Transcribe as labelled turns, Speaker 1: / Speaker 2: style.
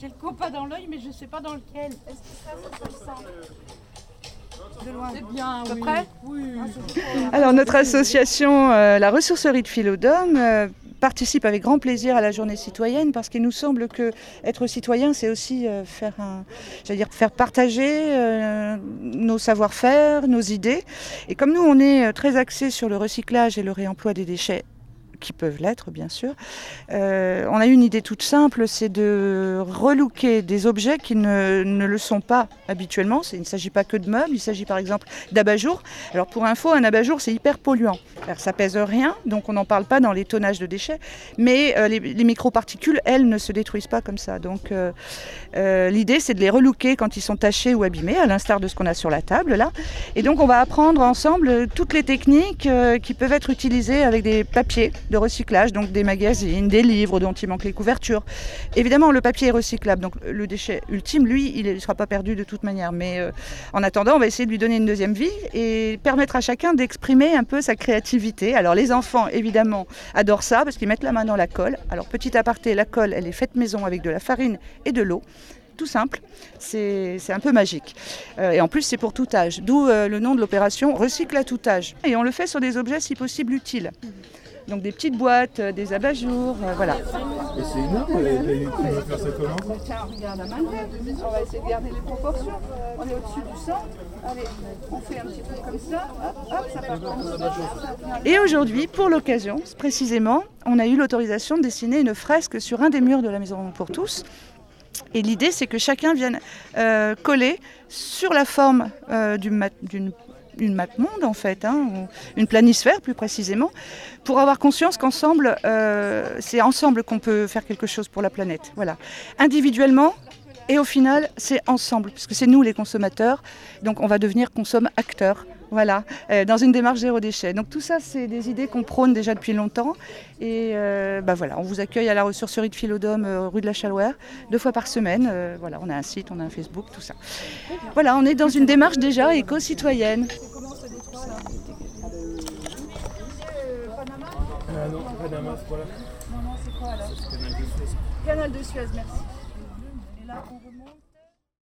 Speaker 1: J'ai le copain dans l'œil, mais je ne sais pas dans lequel. Est-ce que ça, ça se sent De loin.
Speaker 2: C'est bien, oui.
Speaker 1: près
Speaker 2: Oui.
Speaker 3: Alors notre association, euh, la ressourcerie de Philodome, euh, participe avec grand plaisir à la journée citoyenne parce qu'il nous semble que être citoyen, c'est aussi euh, faire, un, dire, faire partager nos savoir-faire, nos idées. Et comme nous, on est très axé sur le recyclage et le réemploi des déchets qui peuvent l'être bien sûr. Euh, on a une idée toute simple, c'est de relooker des objets qui ne, ne le sont pas habituellement. Il ne s'agit pas que de meubles, il s'agit par exemple d'abat-jour. Alors pour info, un abat-jour c'est hyper polluant. Alors, ça pèse rien, donc on n'en parle pas dans les tonnages de déchets, mais euh, les, les microparticules, elles, ne se détruisent pas comme ça. Donc euh, l'idée c'est de les relooker quand ils sont tachés ou abîmés, à l'instar de ce qu'on a sur la table là. Et donc on va apprendre ensemble toutes les techniques qui peuvent être utilisées avec des papiers de recyclage, donc des magazines, des livres dont il manque les couvertures. Évidemment, le papier est recyclable, donc le déchet ultime, lui, il ne sera pas perdu de toute manière. Mais euh, en attendant, on va essayer de lui donner une deuxième vie et permettre à chacun d'exprimer un peu sa créativité. Alors les enfants, évidemment, adorent ça parce qu'ils mettent la main dans la colle. Alors petit aparté, la colle, elle est faite maison avec de la farine et de l'eau tout simple, c'est un peu magique. Euh, et en plus, c'est pour tout âge, d'où euh, le nom de l'opération Recycle à tout âge. Et on le fait sur des objets si possible utiles. Donc des petites boîtes, euh, des abat-jours, euh, voilà.
Speaker 4: Et c'est énorme, t'as eu tu vas faire ça comment
Speaker 1: Tiens, regarde la main On va essayer de garder les proportions. On est au-dessus du centre. Allez, on fait un petit truc comme ça. Hop, hop, ça part comme ça.
Speaker 3: Et aujourd'hui, pour l'occasion, précisément, on a eu l'autorisation de dessiner une fresque sur un des murs de la Maison pour tous. Et l'idée, c'est que chacun vienne euh, coller sur la forme euh, d'une une map monde en fait, hein, une planisphère plus précisément, pour avoir conscience qu'ensemble, euh, c'est ensemble qu'on peut faire quelque chose pour la planète. Voilà, individuellement et au final, c'est ensemble, puisque c'est nous les consommateurs, donc on va devenir consomme-acteurs. Voilà, euh, dans une démarche zéro déchet. Donc tout ça, c'est des idées qu'on prône déjà depuis longtemps. Et euh, bah voilà, on vous accueille à la ressourcerie de Philodome, rue de la Chalouère, deux fois par semaine. Voilà, on a un site, on a un Facebook, tout ça. Voilà, on est dans une démarche déjà éco-citoyenne.
Speaker 4: Ah non, Panama, c'est pas là.
Speaker 1: Non, non, c'est quoi alors Canal de Suez, merci. Et là, on